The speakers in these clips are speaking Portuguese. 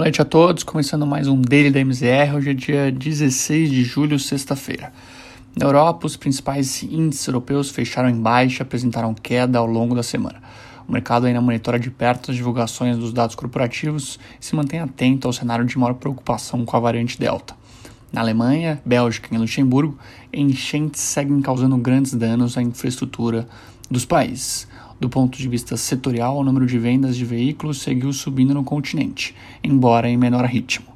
Boa noite a todos, começando mais um Daily da MZR. Hoje é dia 16 de julho, sexta-feira. Na Europa, os principais índices europeus fecharam em baixa apresentaram queda ao longo da semana. O mercado ainda monitora de perto as divulgações dos dados corporativos e se mantém atento ao cenário de maior preocupação com a variante Delta. Na Alemanha, Bélgica e Luxemburgo, enchentes seguem causando grandes danos à infraestrutura dos países. Do ponto de vista setorial, o número de vendas de veículos seguiu subindo no continente, embora em menor ritmo.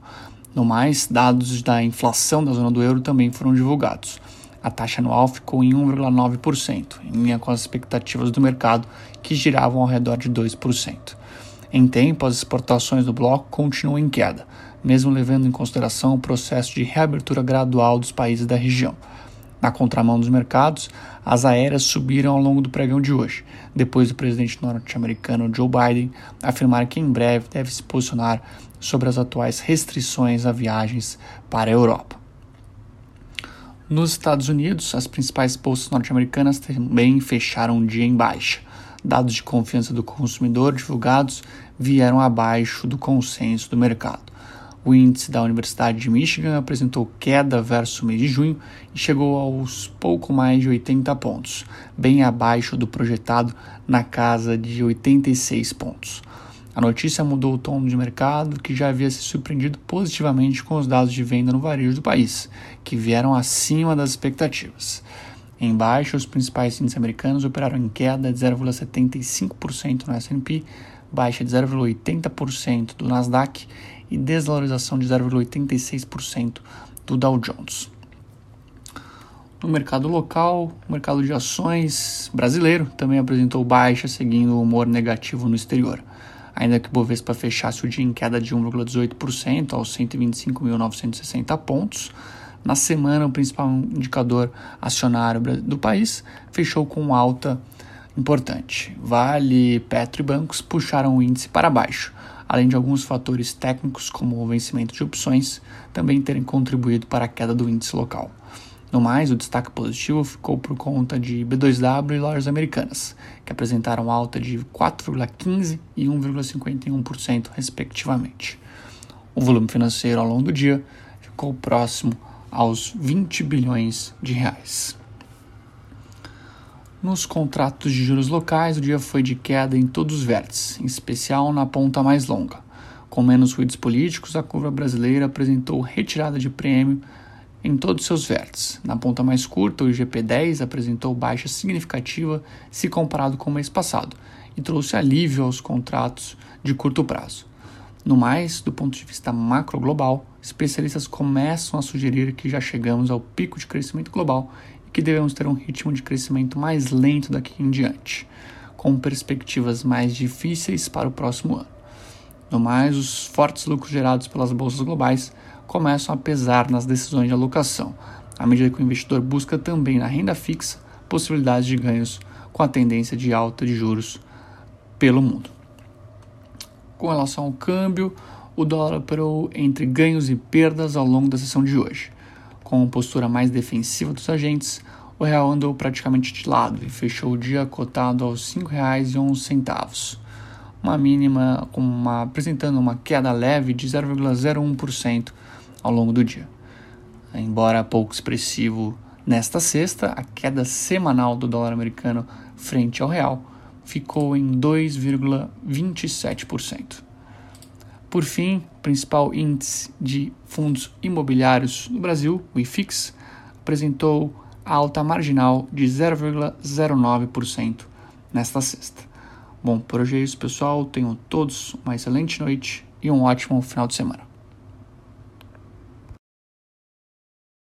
No mais, dados da inflação da zona do euro também foram divulgados. A taxa anual ficou em 1,9%, em linha com as expectativas do mercado, que giravam ao redor de 2%. Em tempo, as exportações do bloco continuam em queda, mesmo levando em consideração o processo de reabertura gradual dos países da região. Na contramão dos mercados, as aéreas subiram ao longo do pregão de hoje, depois do presidente norte-americano Joe Biden afirmar que em breve deve se posicionar sobre as atuais restrições a viagens para a Europa. Nos Estados Unidos, as principais bolsas norte-americanas também fecharam um dia em baixa. Dados de confiança do consumidor divulgados vieram abaixo do consenso do mercado. O índice da Universidade de Michigan apresentou queda versus mês de junho e chegou aos pouco mais de 80 pontos, bem abaixo do projetado na casa de 86 pontos. A notícia mudou o tom de mercado, que já havia se surpreendido positivamente com os dados de venda no varejo do país, que vieram acima das expectativas. Em baixa, os principais índices americanos operaram em queda de 0,75% no S&P, baixa de 0,80% do Nasdaq e desvalorização de 0,86% do Dow Jones. No mercado local, o mercado de ações brasileiro também apresentou baixa, seguindo o humor negativo no exterior. Ainda que o Bovespa fechasse o dia em queda de 1,18% aos 125.960 pontos, na semana o principal indicador acionário do país fechou com alta importante. Vale, Petro e bancos puxaram o índice para baixo, além de alguns fatores técnicos, como o vencimento de opções, também terem contribuído para a queda do índice local. No mais, o destaque positivo ficou por conta de B2W e lojas americanas, que apresentaram alta de 4,15% e 1,51%, respectivamente. O volume financeiro ao longo do dia ficou próximo aos 20 bilhões de reais. Nos contratos de juros locais, o dia foi de queda em todos os vértices, em especial na ponta mais longa. Com menos ruídos políticos, a curva brasileira apresentou retirada de prêmio em todos seus vértices. Na ponta mais curta, o IGP-10 apresentou baixa significativa se comparado com o mês passado e trouxe alívio aos contratos de curto prazo. No mais, do ponto de vista macro global, especialistas começam a sugerir que já chegamos ao pico de crescimento global que devemos ter um ritmo de crescimento mais lento daqui em diante, com perspectivas mais difíceis para o próximo ano. No mais, os fortes lucros gerados pelas bolsas globais começam a pesar nas decisões de alocação, à medida que o investidor busca também na renda fixa possibilidades de ganhos com a tendência de alta de juros pelo mundo. Com relação ao câmbio, o dólar operou entre ganhos e perdas ao longo da sessão de hoje. Com postura mais defensiva dos agentes, o real andou praticamente de lado e fechou o dia cotado aos R$ 5,11, uma mínima uma, apresentando uma queda leve de 0,01% ao longo do dia. Embora pouco expressivo nesta sexta, a queda semanal do dólar americano frente ao real ficou em 2,27%. Por fim, o principal índice de fundos imobiliários no Brasil, o IFIX, apresentou alta marginal de 0,09% nesta sexta. Bom, por hoje é isso, pessoal. Tenham todos uma excelente noite e um ótimo final de semana.